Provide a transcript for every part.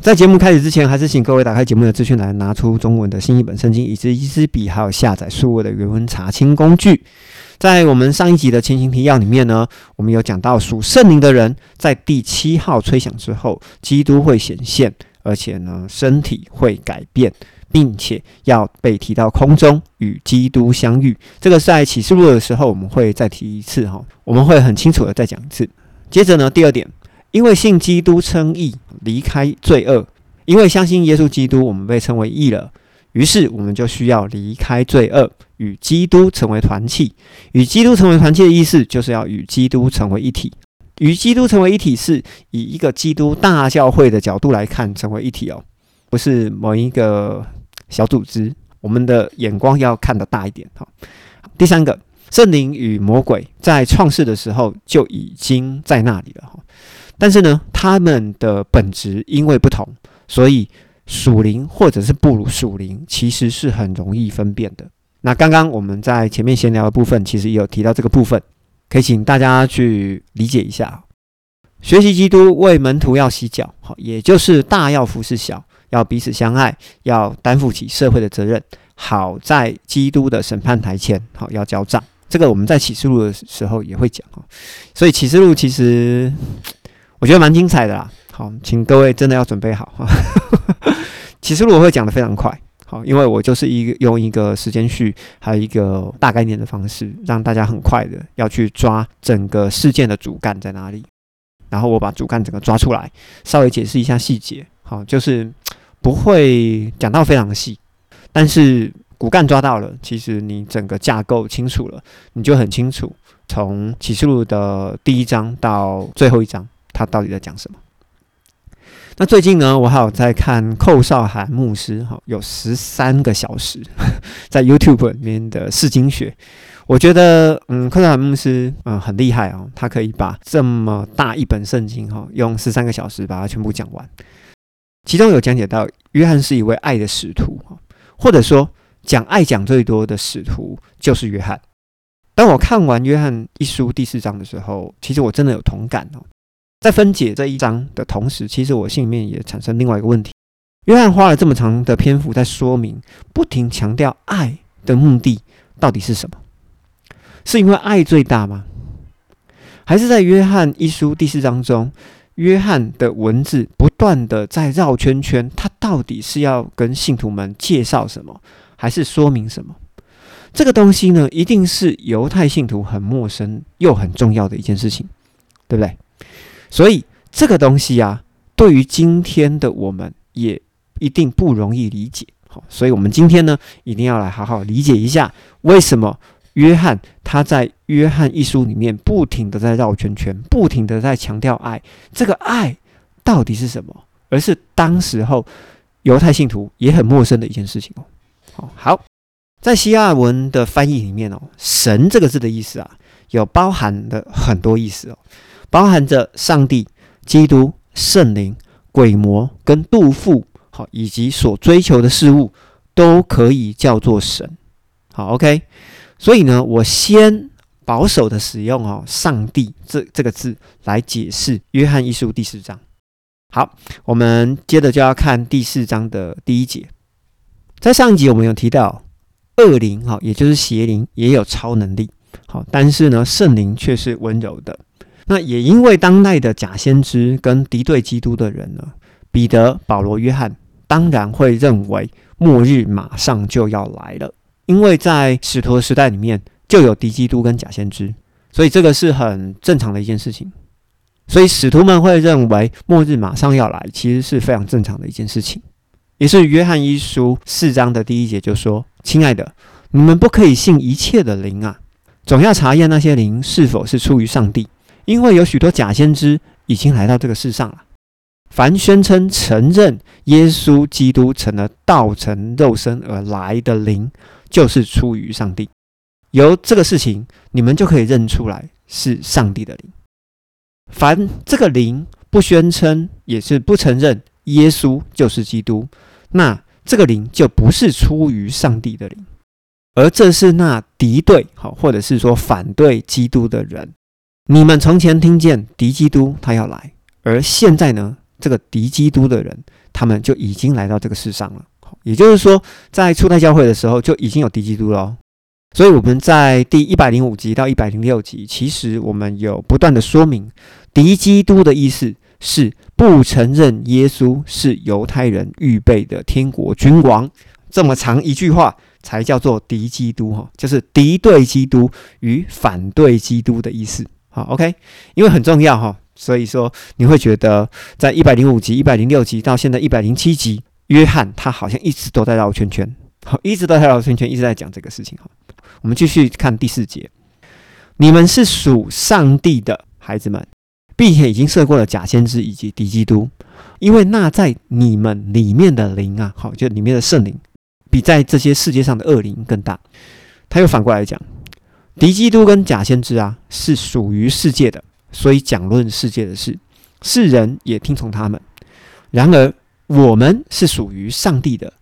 在节目开始之前，还是请各位打开节目的资讯栏，拿出中文的新译本圣经，以及一支笔，还有下载数位的原文查清工具。在我们上一集的情形提要里面呢，我们有讲到属圣灵的人，在第七号吹响之后，基督会显现，而且呢，身体会改变，并且要被提到空中与基督相遇。这个在启示录的时候，我们会再提一次哈，我们会很清楚的再讲一次。接着呢，第二点。因为信基督称义，离开罪恶；因为相信耶稣基督，我们被称为义了。于是我们就需要离开罪恶，与基督成为团契。与基督成为团契的意思，就是要与基督成为一体。与基督成为一体，是以一个基督大教会的角度来看，成为一体哦，不是某一个小组织。我们的眼光要看得大一点哈。第三个，圣灵与魔鬼在创世的时候就已经在那里了哈。但是呢，他们的本质因为不同，所以属灵或者是不如属灵，其实是很容易分辨的。那刚刚我们在前面闲聊的部分，其实也有提到这个部分，可以请大家去理解一下。学习基督为门徒要洗脚，好，也就是大要服侍小，要彼此相爱，要担负起社会的责任，好在基督的审判台前，好要交账。这个我们在启示录的时候也会讲，所以启示录其实。我觉得蛮精彩的啦，好，请各位真的要准备好哈。其实我会讲的非常快，好，因为我就是一个用一个时间序，还有一个大概念的方式，让大家很快的要去抓整个事件的主干在哪里，然后我把主干整个抓出来，稍微解释一下细节，好，就是不会讲到非常细，但是骨干抓到了，其实你整个架构清楚了，你就很清楚从启示录的第一章到最后一章。他到底在讲什么？那最近呢，我还有在看寇少涵牧师，哈，有十三个小时 在 YouTube 里面的试经学。我觉得，嗯，寇少涵牧师，嗯，很厉害哦，他可以把这么大一本圣经，哈，用十三个小时把它全部讲完。其中有讲解到，约翰是一位爱的使徒，哈，或者说讲爱讲最多的使徒就是约翰。当我看完约翰一书第四章的时候，其实我真的有同感哦。在分解这一章的同时，其实我心里面也产生另外一个问题：约翰花了这么长的篇幅在说明，不停强调爱的目的到底是什么？是因为爱最大吗？还是在约翰一书第四章中，约翰的文字不断的在绕圈圈，他到底是要跟信徒们介绍什么，还是说明什么？这个东西呢，一定是犹太信徒很陌生又很重要的一件事情，对不对？所以这个东西啊，对于今天的我们也一定不容易理解。好，所以我们今天呢，一定要来好好理解一下，为什么约翰他在约翰一书里面不停的在绕圈圈，不停的在强调爱。这个爱到底是什么？而是当时候犹太信徒也很陌生的一件事情哦。好，好，在希腊文的翻译里面哦，神这个字的意思啊，有包含的很多意思哦。包含着上帝、基督、圣灵、鬼魔跟杜父，好，以及所追求的事物，都可以叫做神。好，OK。所以呢，我先保守的使用哦，上帝这这个字来解释约翰一书第四章。好，我们接着就要看第四章的第一节。在上一集我们有提到，恶灵哈，也就是邪灵也有超能力，好，但是呢，圣灵却是温柔的。那也因为当代的假先知跟敌对基督的人呢，彼得、保罗、约翰当然会认为末日马上就要来了，因为在使徒时代里面就有敌基督跟假先知，所以这个是很正常的一件事情。所以使徒们会认为末日马上要来，其实是非常正常的一件事情。也是约翰一书四章的第一节就说：“亲爱的，你们不可以信一切的灵啊，总要查验那些灵是否是出于上帝。”因为有许多假先知已经来到这个世上了，凡宣称承认耶稣基督成了道成肉身而来的灵，就是出于上帝。由这个事情，你们就可以认出来是上帝的灵。凡这个灵不宣称，也是不承认耶稣就是基督，那这个灵就不是出于上帝的灵，而这是那敌对好，或者是说反对基督的人。你们从前听见敌基督他要来，而现在呢，这个敌基督的人，他们就已经来到这个世上了。也就是说，在初代教会的时候就已经有敌基督了。所以我们在第一百零五集到一百零六集，其实我们有不断的说明，敌基督的意思是不承认耶稣是犹太人预备的天国君王。这么长一句话，才叫做敌基督哈，就是敌对基督与反对基督的意思。好，OK，因为很重要哈，所以说你会觉得在一百零五集、一百零六集到现在一百零七集，约翰他好像一直都在绕圈圈，好，一直都在绕圈圈，一直在讲这个事情哈。我们继续看第四节，你们是属上帝的孩子们，并且已经涉过了假先知以及敌基督，因为那在你们里面的灵啊，好，就里面的圣灵，比在这些世界上的恶灵更大。他又反过来讲，敌基督跟假先知啊，是属于世界的，所以讲论世界的事，世人也听从他们。然而我们是属于上帝的，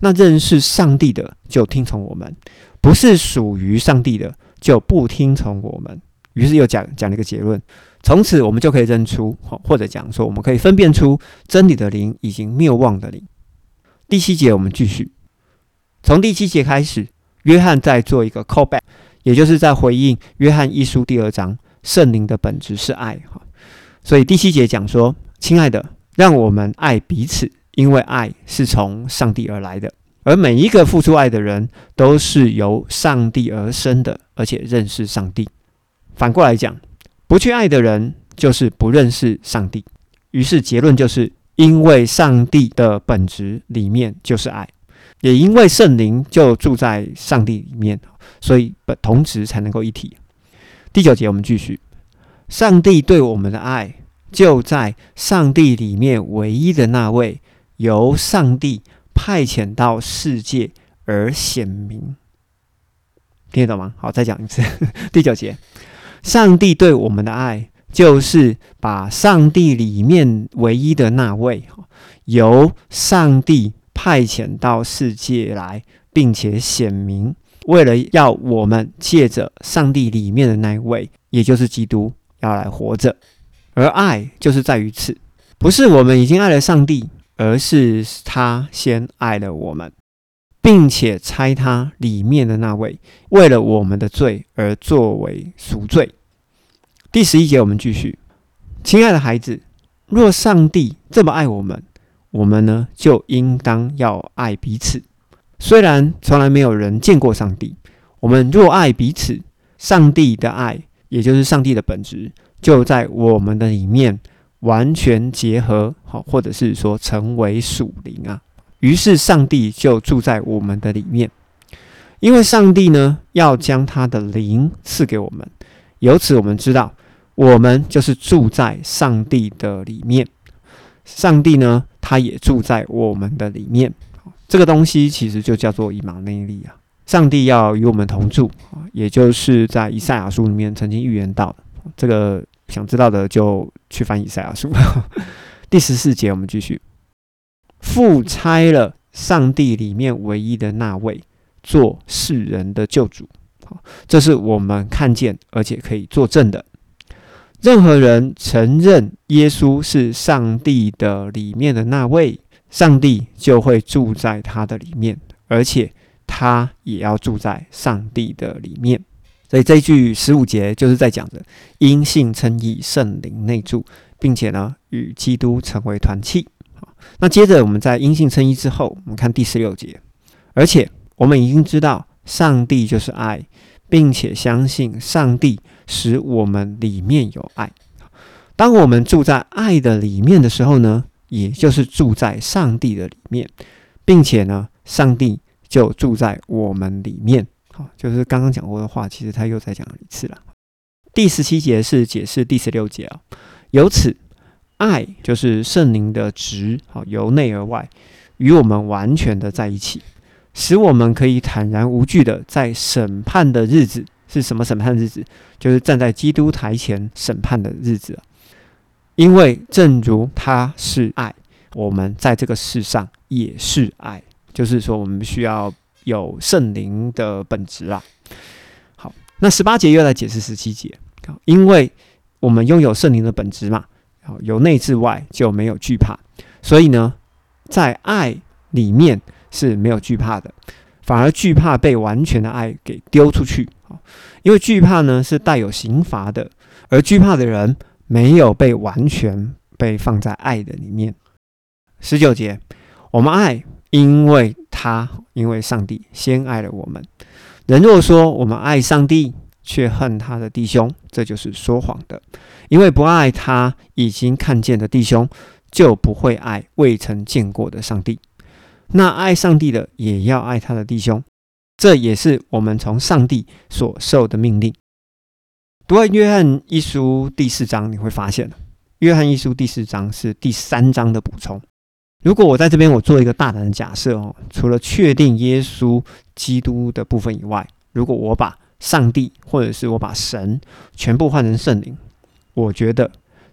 那认识上帝的就听从我们。不是属于上帝的，就不听从我们。于是又讲讲了一个结论，从此我们就可以认出，或者讲说，我们可以分辨出真理的灵已经灭亡的灵。第七节我们继续，从第七节开始，约翰在做一个 callback，也就是在回应约翰一书第二章，圣灵的本质是爱。哈，所以第七节讲说，亲爱的，让我们爱彼此，因为爱是从上帝而来的。而每一个付出爱的人，都是由上帝而生的，而且认识上帝。反过来讲，不去爱的人，就是不认识上帝。于是结论就是，因为上帝的本质里面就是爱，也因为圣灵就住在上帝里面，所以本同质才能够一体。第九节我们继续，上帝对我们的爱，就在上帝里面唯一的那位，由上帝。派遣到世界而显明，听得懂吗？好，再讲一次 第九节。上帝对我们的爱，就是把上帝里面唯一的那位，由上帝派遣到世界来，并且显明，为了要我们借着上帝里面的那一位，也就是基督，要来活着。而爱就是在于此，不是我们已经爱了上帝。而是他先爱了我们，并且猜他里面的那位为了我们的罪而作为赎罪。第十一节，我们继续，亲爱的孩子，若上帝这么爱我们，我们呢就应当要爱彼此。虽然从来没有人见过上帝，我们若爱彼此，上帝的爱，也就是上帝的本质，就在我们的里面。完全结合，好，或者是说成为属灵啊，于是上帝就住在我们的里面，因为上帝呢要将他的灵赐给我们，由此我们知道，我们就是住在上帝的里面，上帝呢他也住在我们的里面，这个东西其实就叫做以马内利啊，上帝要与我们同住啊，也就是在以赛亚书里面曾经预言到的这个。想知道的就去翻以赛亚书 第十四节，我们继续。父差了上帝里面唯一的那位做世人的救主，好，这是我们看见而且可以作证的。任何人承认耶稣是上帝的里面的那位，上帝就会住在他的里面，而且他也要住在上帝的里面。所以这一句十五节就是在讲的因信称义，圣灵内住，并且呢与基督成为团契。那接着我们在因信称义之后，我们看第十六节，而且我们已经知道上帝就是爱，并且相信上帝使我们里面有爱。当我们住在爱的里面的时候呢，也就是住在上帝的里面，并且呢，上帝就住在我们里面。好，就是刚刚讲过的话，其实他又再讲了一次了。第十七节是解释第十六节啊。由此，爱就是圣灵的值，好，由内而外与我们完全的在一起，使我们可以坦然无惧的在审判的日子是什么审判日子？就是站在基督台前审判的日子。因为正如他是爱，我们在这个世上也是爱，就是说我们需要。有圣灵的本质啊。好，那十八节又来解释十七节，因为我们拥有圣灵的本质嘛，好，由内至外就没有惧怕。所以呢，在爱里面是没有惧怕的，反而惧怕被完全的爱给丢出去。因为惧怕呢是带有刑罚的，而惧怕的人没有被完全被放在爱的里面。十九节，我们爱，因为他，因为上帝先爱了我们。人若说我们爱上帝，却恨他的弟兄，这就是说谎的。因为不爱他已经看见的弟兄，就不会爱未曾见过的上帝。那爱上帝的，也要爱他的弟兄。这也是我们从上帝所受的命令。读完约翰一书第四章，你会发现，约翰一书第四章是第三章的补充。如果我在这边我做一个大胆的假设哦，除了确定耶稣基督的部分以外，如果我把上帝或者是我把神全部换成圣灵，我觉得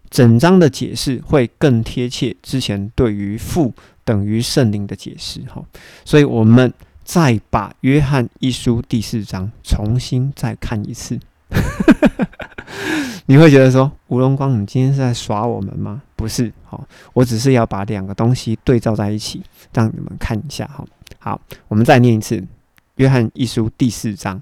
整章的解释会更贴切之前对于父等于圣灵的解释哈。所以，我们。再把约翰一书第四章重新再看一次，你会觉得说吴荣光，你今天是在耍我们吗？不是，好，我只是要把两个东西对照在一起，让你们看一下哈。好，我们再念一次约翰一书第四章，